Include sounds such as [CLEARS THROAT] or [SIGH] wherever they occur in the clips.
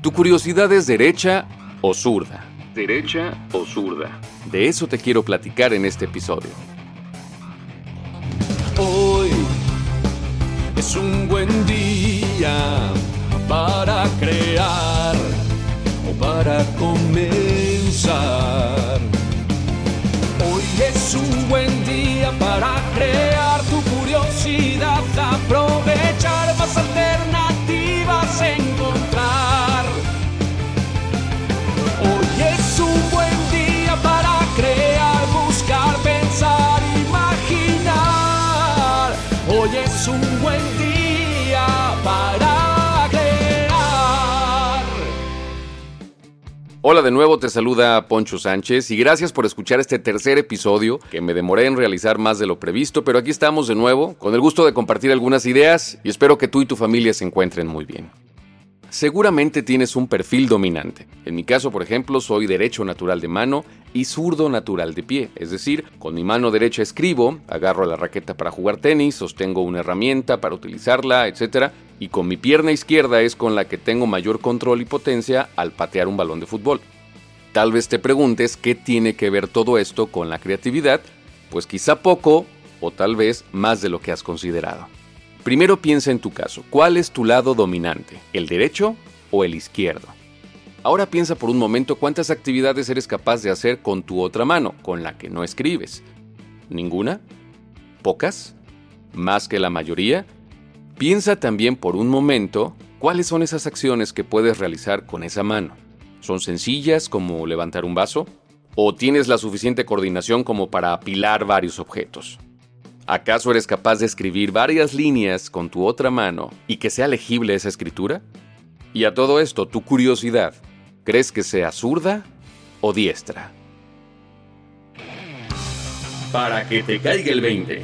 ¿Tu curiosidad es derecha o zurda? ¿Derecha o zurda? De eso te quiero platicar en este episodio. Hoy es un buen día para crear o para comenzar. Hoy es un buen día para crear tu curiosidad, aprovechar Hola de nuevo, te saluda Poncho Sánchez y gracias por escuchar este tercer episodio que me demoré en realizar más de lo previsto, pero aquí estamos de nuevo con el gusto de compartir algunas ideas y espero que tú y tu familia se encuentren muy bien. Seguramente tienes un perfil dominante. En mi caso, por ejemplo, soy derecho natural de mano y zurdo natural de pie. Es decir, con mi mano derecha escribo, agarro la raqueta para jugar tenis, sostengo una herramienta para utilizarla, etc. Y con mi pierna izquierda es con la que tengo mayor control y potencia al patear un balón de fútbol. Tal vez te preguntes qué tiene que ver todo esto con la creatividad, pues quizá poco o tal vez más de lo que has considerado. Primero piensa en tu caso, ¿cuál es tu lado dominante? ¿El derecho o el izquierdo? Ahora piensa por un momento cuántas actividades eres capaz de hacer con tu otra mano, con la que no escribes. ¿Ninguna? ¿Pocas? ¿Más que la mayoría? Piensa también por un momento cuáles son esas acciones que puedes realizar con esa mano. ¿Son sencillas como levantar un vaso? ¿O tienes la suficiente coordinación como para apilar varios objetos? ¿Acaso eres capaz de escribir varias líneas con tu otra mano y que sea legible esa escritura? Y a todo esto, tu curiosidad, ¿crees que sea zurda o diestra? Para que te caiga el 20.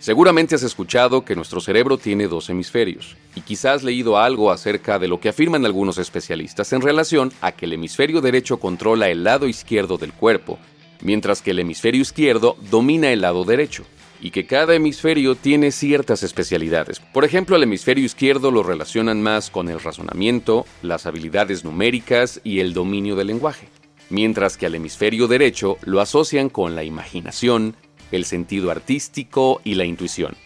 Seguramente has escuchado que nuestro cerebro tiene dos hemisferios, y quizás has leído algo acerca de lo que afirman algunos especialistas en relación a que el hemisferio derecho controla el lado izquierdo del cuerpo mientras que el hemisferio izquierdo domina el lado derecho, y que cada hemisferio tiene ciertas especialidades. Por ejemplo, el hemisferio izquierdo lo relacionan más con el razonamiento, las habilidades numéricas y el dominio del lenguaje, mientras que al hemisferio derecho lo asocian con la imaginación, el sentido artístico y la intuición.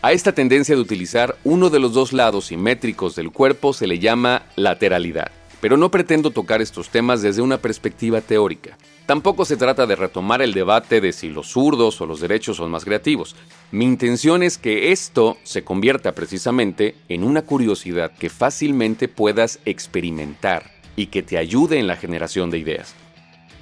A esta tendencia de utilizar uno de los dos lados simétricos del cuerpo se le llama lateralidad, pero no pretendo tocar estos temas desde una perspectiva teórica. Tampoco se trata de retomar el debate de si los zurdos o los derechos son más creativos. Mi intención es que esto se convierta precisamente en una curiosidad que fácilmente puedas experimentar y que te ayude en la generación de ideas.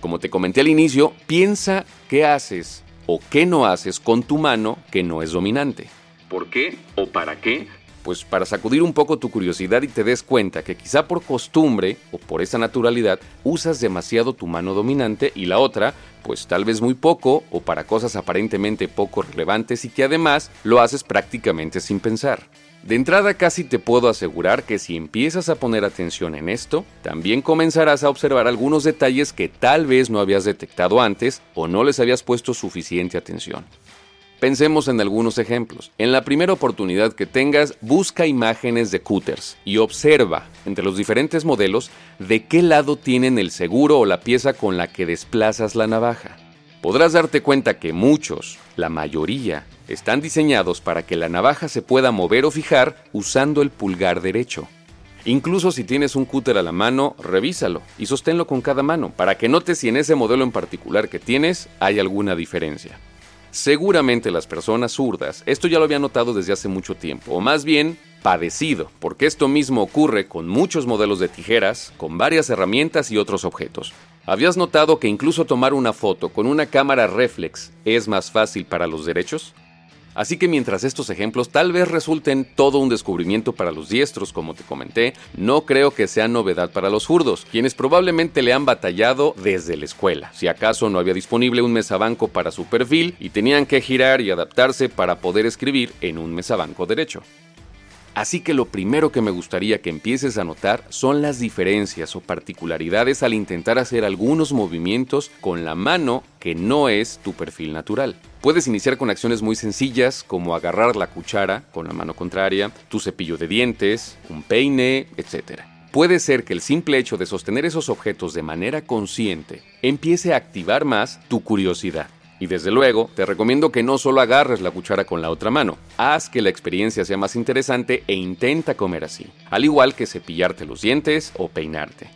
Como te comenté al inicio, piensa qué haces o qué no haces con tu mano que no es dominante. ¿Por qué o para qué? Pues para sacudir un poco tu curiosidad y te des cuenta que quizá por costumbre o por esa naturalidad usas demasiado tu mano dominante y la otra, pues tal vez muy poco o para cosas aparentemente poco relevantes y que además lo haces prácticamente sin pensar. De entrada casi te puedo asegurar que si empiezas a poner atención en esto, también comenzarás a observar algunos detalles que tal vez no habías detectado antes o no les habías puesto suficiente atención. Pensemos en algunos ejemplos. En la primera oportunidad que tengas, busca imágenes de cutters y observa entre los diferentes modelos de qué lado tienen el seguro o la pieza con la que desplazas la navaja. Podrás darte cuenta que muchos, la mayoría, están diseñados para que la navaja se pueda mover o fijar usando el pulgar derecho. Incluso si tienes un cúter a la mano, revísalo y sosténlo con cada mano para que notes si en ese modelo en particular que tienes hay alguna diferencia. Seguramente las personas zurdas esto ya lo habían notado desde hace mucho tiempo, o más bien padecido, porque esto mismo ocurre con muchos modelos de tijeras, con varias herramientas y otros objetos. ¿Habías notado que incluso tomar una foto con una cámara reflex es más fácil para los derechos? Así que mientras estos ejemplos tal vez resulten todo un descubrimiento para los diestros, como te comenté, no creo que sea novedad para los zurdos, quienes probablemente le han batallado desde la escuela. Si acaso no había disponible un mesabanco para su perfil y tenían que girar y adaptarse para poder escribir en un mesabanco derecho. Así que lo primero que me gustaría que empieces a notar son las diferencias o particularidades al intentar hacer algunos movimientos con la mano que no es tu perfil natural. Puedes iniciar con acciones muy sencillas como agarrar la cuchara con la mano contraria, tu cepillo de dientes, un peine, etc. Puede ser que el simple hecho de sostener esos objetos de manera consciente empiece a activar más tu curiosidad. Y desde luego, te recomiendo que no solo agarres la cuchara con la otra mano, haz que la experiencia sea más interesante e intenta comer así, al igual que cepillarte los dientes o peinarte.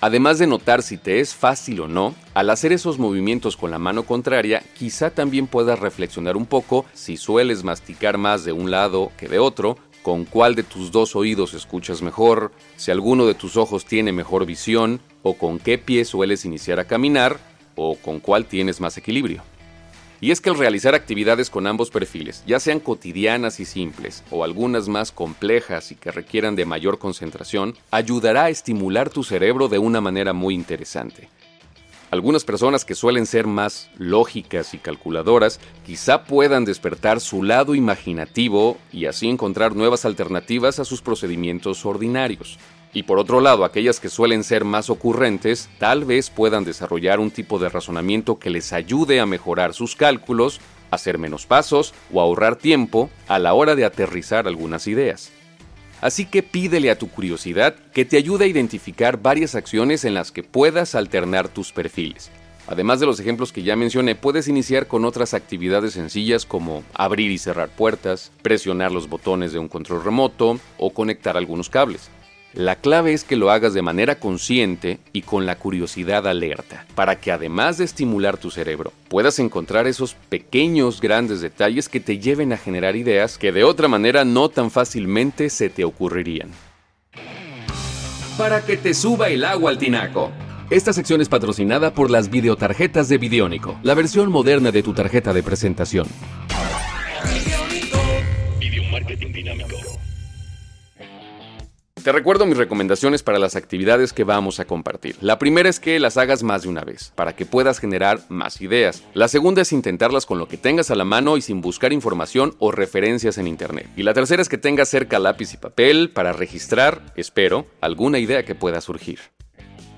Además de notar si te es fácil o no, al hacer esos movimientos con la mano contraria, quizá también puedas reflexionar un poco si sueles masticar más de un lado que de otro, con cuál de tus dos oídos escuchas mejor, si alguno de tus ojos tiene mejor visión, o con qué pie sueles iniciar a caminar, o con cuál tienes más equilibrio. Y es que al realizar actividades con ambos perfiles, ya sean cotidianas y simples, o algunas más complejas y que requieran de mayor concentración, ayudará a estimular tu cerebro de una manera muy interesante. Algunas personas que suelen ser más lógicas y calculadoras quizá puedan despertar su lado imaginativo y así encontrar nuevas alternativas a sus procedimientos ordinarios. Y por otro lado, aquellas que suelen ser más ocurrentes tal vez puedan desarrollar un tipo de razonamiento que les ayude a mejorar sus cálculos, hacer menos pasos o ahorrar tiempo a la hora de aterrizar algunas ideas. Así que pídele a tu curiosidad que te ayude a identificar varias acciones en las que puedas alternar tus perfiles. Además de los ejemplos que ya mencioné, puedes iniciar con otras actividades sencillas como abrir y cerrar puertas, presionar los botones de un control remoto o conectar algunos cables. La clave es que lo hagas de manera consciente y con la curiosidad alerta, para que además de estimular tu cerebro, puedas encontrar esos pequeños grandes detalles que te lleven a generar ideas que de otra manera no tan fácilmente se te ocurrirían. Para que te suba el agua al tinaco. Esta sección es patrocinada por las videotarjetas de Videónico, la versión moderna de tu tarjeta de presentación. Te recuerdo mis recomendaciones para las actividades que vamos a compartir. La primera es que las hagas más de una vez, para que puedas generar más ideas. La segunda es intentarlas con lo que tengas a la mano y sin buscar información o referencias en Internet. Y la tercera es que tengas cerca lápiz y papel para registrar, espero, alguna idea que pueda surgir.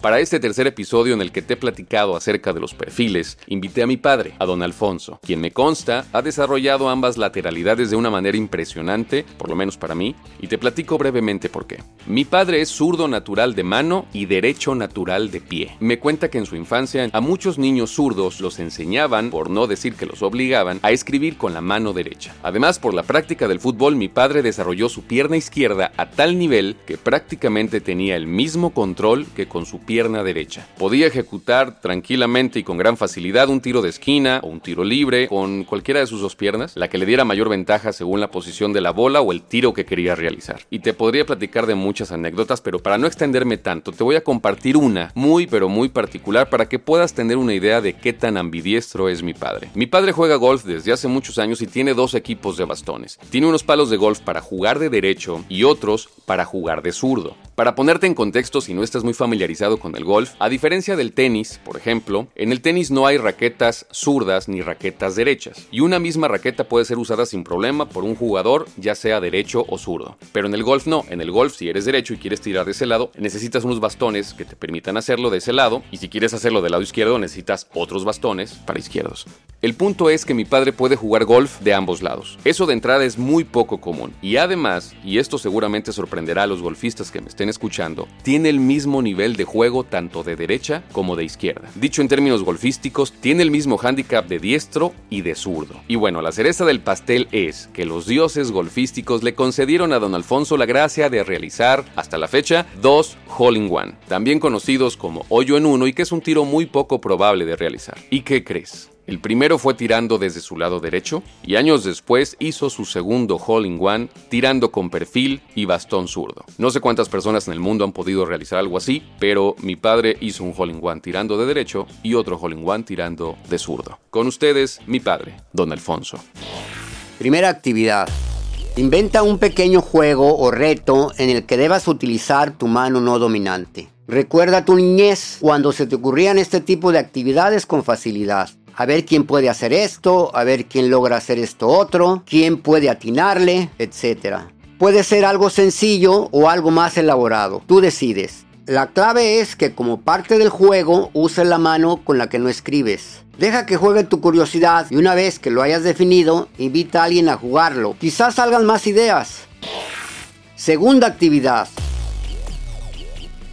Para este tercer episodio en el que te he platicado acerca de los perfiles, invité a mi padre, a don Alfonso, quien me consta ha desarrollado ambas lateralidades de una manera impresionante, por lo menos para mí, y te platico brevemente por qué. Mi padre es zurdo natural de mano y derecho natural de pie. Me cuenta que en su infancia a muchos niños zurdos los enseñaban, por no decir que los obligaban, a escribir con la mano derecha. Además, por la práctica del fútbol, mi padre desarrolló su pierna izquierda a tal nivel que prácticamente tenía el mismo control que con su pierna derecha. Podía ejecutar tranquilamente y con gran facilidad un tiro de esquina o un tiro libre con cualquiera de sus dos piernas, la que le diera mayor ventaja según la posición de la bola o el tiro que quería realizar. Y te podría platicar de muchas anécdotas, pero para no extenderme tanto, te voy a compartir una muy pero muy particular para que puedas tener una idea de qué tan ambidiestro es mi padre. Mi padre juega golf desde hace muchos años y tiene dos equipos de bastones. Tiene unos palos de golf para jugar de derecho y otros para jugar de zurdo. Para ponerte en contexto, si no estás muy familiarizado con el golf, a diferencia del tenis, por ejemplo, en el tenis no hay raquetas zurdas ni raquetas derechas, y una misma raqueta puede ser usada sin problema por un jugador, ya sea derecho o zurdo. Pero en el golf no, en el golf si eres derecho y quieres tirar de ese lado, necesitas unos bastones que te permitan hacerlo de ese lado, y si quieres hacerlo del lado izquierdo necesitas otros bastones para izquierdos. El punto es que mi padre puede jugar golf de ambos lados. Eso de entrada es muy poco común, y además, y esto seguramente sorprenderá a los golfistas que me estén escuchando, tiene el mismo nivel de juego tanto de derecha como de izquierda. Dicho en términos golfísticos, tiene el mismo handicap de diestro y de zurdo. Y bueno, la cereza del pastel es que los dioses golfísticos le concedieron a don Alfonso la gracia de realizar, hasta la fecha, dos hole in one, también conocidos como hoyo en uno y que es un tiro muy poco probable de realizar. ¿Y qué crees? El primero fue tirando desde su lado derecho y años después hizo su segundo hole in one tirando con perfil y bastón zurdo. No sé cuántas personas en el mundo han podido realizar algo así, pero mi padre hizo un hole in one tirando de derecho y otro hole one tirando de zurdo. Con ustedes, mi padre, don Alfonso. Primera actividad. Inventa un pequeño juego o reto en el que debas utilizar tu mano no dominante. Recuerda tu niñez cuando se te ocurrían este tipo de actividades con facilidad a ver quién puede hacer esto, a ver quién logra hacer esto otro, quién puede atinarle, etc. Puede ser algo sencillo o algo más elaborado. Tú decides. La clave es que como parte del juego uses la mano con la que no escribes. Deja que juegue tu curiosidad y una vez que lo hayas definido, invita a alguien a jugarlo. Quizás salgan más ideas. Segunda actividad.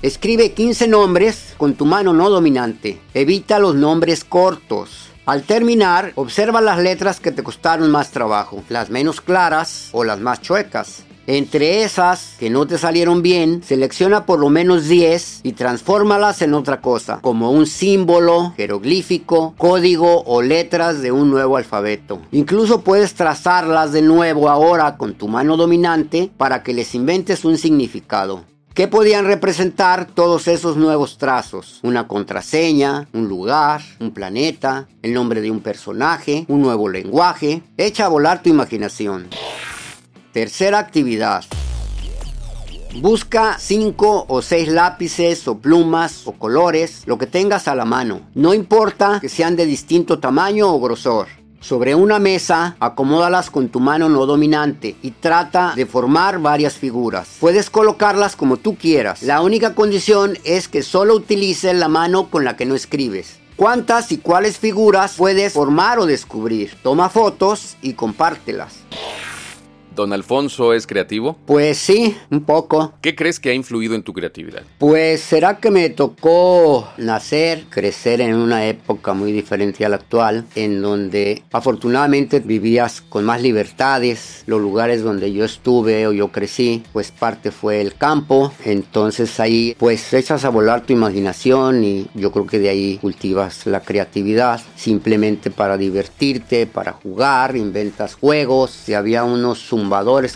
Escribe 15 nombres con tu mano no dominante. Evita los nombres cortos. Al terminar, observa las letras que te costaron más trabajo, las menos claras o las más chuecas. Entre esas que no te salieron bien, selecciona por lo menos 10 y transfórmalas en otra cosa, como un símbolo, jeroglífico, código o letras de un nuevo alfabeto. Incluso puedes trazarlas de nuevo ahora con tu mano dominante para que les inventes un significado. ¿Qué podían representar todos esos nuevos trazos? Una contraseña, un lugar, un planeta, el nombre de un personaje, un nuevo lenguaje. Echa a volar tu imaginación. Tercera actividad. Busca 5 o 6 lápices o plumas o colores, lo que tengas a la mano. No importa que sean de distinto tamaño o grosor. Sobre una mesa, acomódalas con tu mano no dominante y trata de formar varias figuras. Puedes colocarlas como tú quieras. La única condición es que solo utilices la mano con la que no escribes. ¿Cuántas y cuáles figuras puedes formar o descubrir? Toma fotos y compártelas. ¿Don Alfonso es creativo? Pues sí, un poco. ¿Qué crees que ha influido en tu creatividad? Pues será que me tocó nacer, crecer en una época muy diferente a la actual, en donde afortunadamente vivías con más libertades. Los lugares donde yo estuve o yo crecí, pues parte fue el campo. Entonces ahí pues echas a volar tu imaginación y yo creo que de ahí cultivas la creatividad. Simplemente para divertirte, para jugar, inventas juegos. Y había unos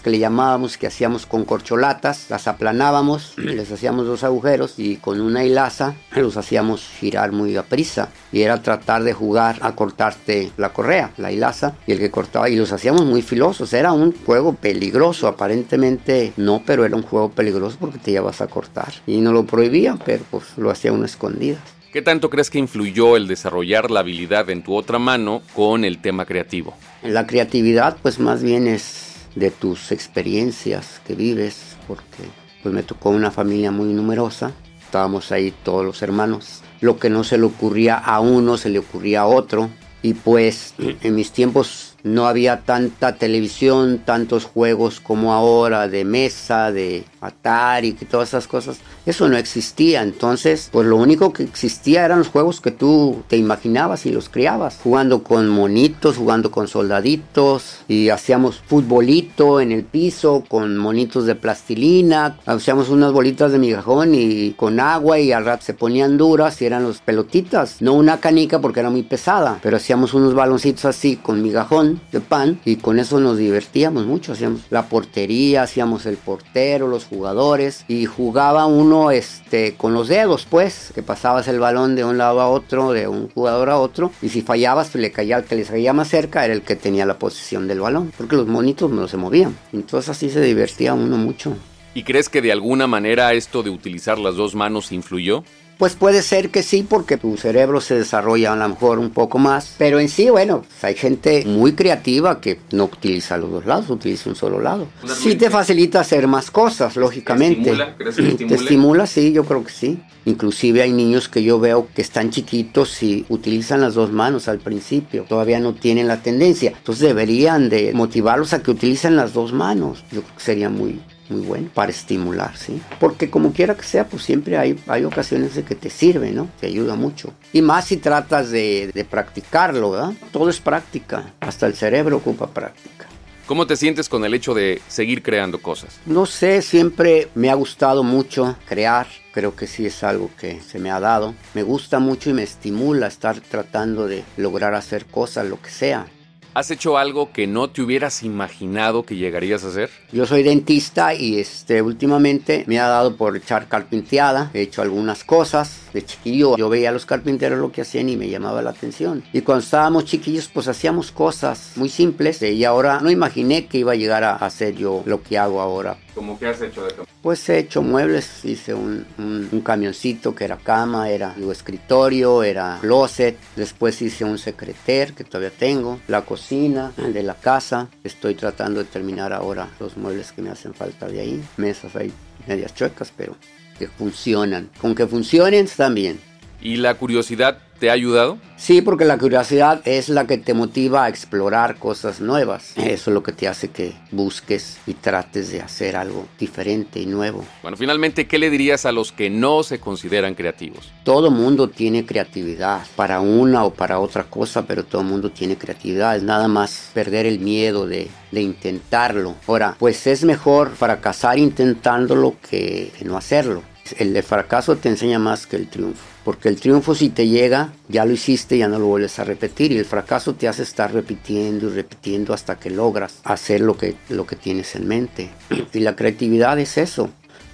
que le llamábamos, que hacíamos con corcholatas, las aplanábamos, [CLEARS THROAT] les hacíamos dos agujeros y con una hilaza [CLEARS THROAT] los hacíamos girar muy a prisa. Y era tratar de jugar a cortarte la correa, la hilaza, y el que cortaba, y los hacíamos muy filosos. Era un juego peligroso, aparentemente no, pero era un juego peligroso porque te llevas a cortar. Y no lo prohibían, pero pues lo hacía una escondida. ¿Qué tanto crees que influyó el desarrollar la habilidad en tu otra mano con el tema creativo? La creatividad pues más bien es de tus experiencias que vives, porque pues me tocó una familia muy numerosa, estábamos ahí todos los hermanos, lo que no se le ocurría a uno se le ocurría a otro, y pues en mis tiempos no había tanta televisión, tantos juegos como ahora, de mesa, de Atari, y todas esas cosas. Eso no existía. Entonces, pues lo único que existía eran los juegos que tú te imaginabas y los criabas. Jugando con monitos, jugando con soldaditos. Y hacíamos futbolito en el piso con monitos de plastilina. Hacíamos unas bolitas de migajón y con agua y al rato se ponían duras y eran los pelotitas. No una canica porque era muy pesada. Pero hacíamos unos baloncitos así con migajón de pan y con eso nos divertíamos mucho. Hacíamos la portería, hacíamos el portero, los jugadores y jugaba uno este, con los dedos, pues, que pasabas el balón de un lado a otro, de un jugador a otro y si fallabas, pues le caía al que le caía más cerca, era el que tenía la posición del balón, porque los monitos no se movían. Entonces así se divertía uno mucho. ¿Y crees que de alguna manera esto de utilizar las dos manos influyó? Pues puede ser que sí, porque tu cerebro se desarrolla a lo mejor un poco más. Pero en sí, bueno, hay gente muy creativa que no utiliza los dos lados, utiliza un solo lado. Sí te facilita hacer más cosas, lógicamente. ¿Te estimula? ¿Crees que te estimula? Sí, yo creo que sí. Inclusive hay niños que yo veo que están chiquitos y utilizan las dos manos al principio. Todavía no tienen la tendencia. Entonces deberían de motivarlos a que utilicen las dos manos. Yo creo que sería muy, muy bueno para estimular, ¿sí? Porque como quiera que sea, pues siempre hay, hay ocasiones de que te sirve, ¿no? Te ayuda mucho. Y más si tratas de, de practicarlo, ¿verdad? Todo es práctica, hasta el cerebro ocupa práctica. ¿Cómo te sientes con el hecho de seguir creando cosas? No sé, siempre me ha gustado mucho crear. Creo que sí es algo que se me ha dado. Me gusta mucho y me estimula estar tratando de lograr hacer cosas, lo que sea. ¿Has hecho algo que no te hubieras imaginado que llegarías a hacer? Yo soy dentista y este últimamente me ha dado por echar carpinteada. He hecho algunas cosas De chiquillo yo veía a los carpinteros lo que hacían y me llamaba la atención. Y cuando estábamos chiquillos pues hacíamos cosas muy simples y ahora no imaginé que iba a llegar a hacer yo lo que hago ahora. ¿Cómo que has hecho de Pues he hecho muebles, hice un, un, camioncito que era cama, era un escritorio, era closet, después hice un secreter que todavía tengo, la cocina de la casa, estoy tratando de terminar ahora los muebles que me hacen falta de ahí, mesas ahí medias chuecas, pero que funcionan, con que funcionen están bien. ¿Y la curiosidad te ha ayudado? Sí, porque la curiosidad es la que te motiva a explorar cosas nuevas. Eso es lo que te hace que busques y trates de hacer algo diferente y nuevo. Bueno, finalmente, ¿qué le dirías a los que no se consideran creativos? Todo mundo tiene creatividad para una o para otra cosa, pero todo mundo tiene creatividad. Es nada más perder el miedo de, de intentarlo. Ahora, pues es mejor fracasar intentándolo que no hacerlo. El fracaso te enseña más que el triunfo. Porque el triunfo si te llega, ya lo hiciste, ya no lo vuelves a repetir. Y el fracaso te hace estar repitiendo y repitiendo hasta que logras hacer lo que, lo que tienes en mente. Y la creatividad es eso,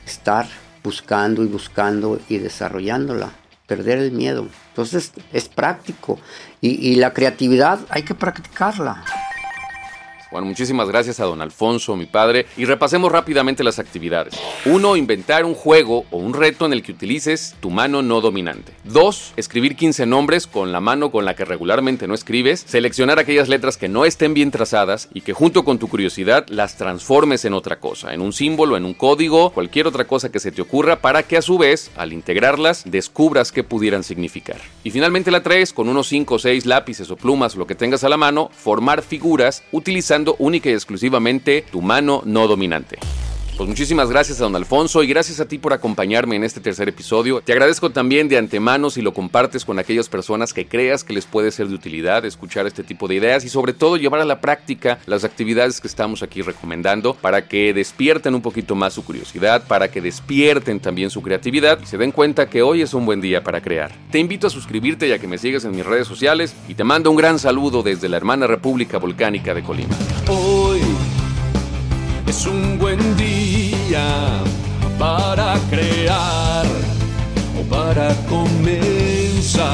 estar buscando y buscando y desarrollándola, perder el miedo. Entonces es práctico. y la creatividad hay que practicarla. Bueno, muchísimas gracias a don Alfonso, mi padre, y repasemos rápidamente las actividades. 1. Inventar un juego o un reto en el que utilices tu mano no dominante. 2. Escribir 15 nombres con la mano con la que regularmente no escribes. Seleccionar aquellas letras que no estén bien trazadas y que junto con tu curiosidad las transformes en otra cosa, en un símbolo, en un código, cualquier otra cosa que se te ocurra para que a su vez, al integrarlas, descubras qué pudieran significar. Y finalmente la 3, con unos 5 o 6 lápices o plumas, lo que tengas a la mano, formar figuras utilizando única y exclusivamente tu mano no dominante. Pues muchísimas gracias a don Alfonso y gracias a ti por acompañarme en este tercer episodio. Te agradezco también de antemano si lo compartes con aquellas personas que creas que les puede ser de utilidad escuchar este tipo de ideas y sobre todo llevar a la práctica las actividades que estamos aquí recomendando para que despierten un poquito más su curiosidad, para que despierten también su creatividad y se den cuenta que hoy es un buen día para crear. Te invito a suscribirte ya que me sigues en mis redes sociales y te mando un gran saludo desde la hermana República Volcánica de Colima. Hoy es un buen para crear o para comenzar.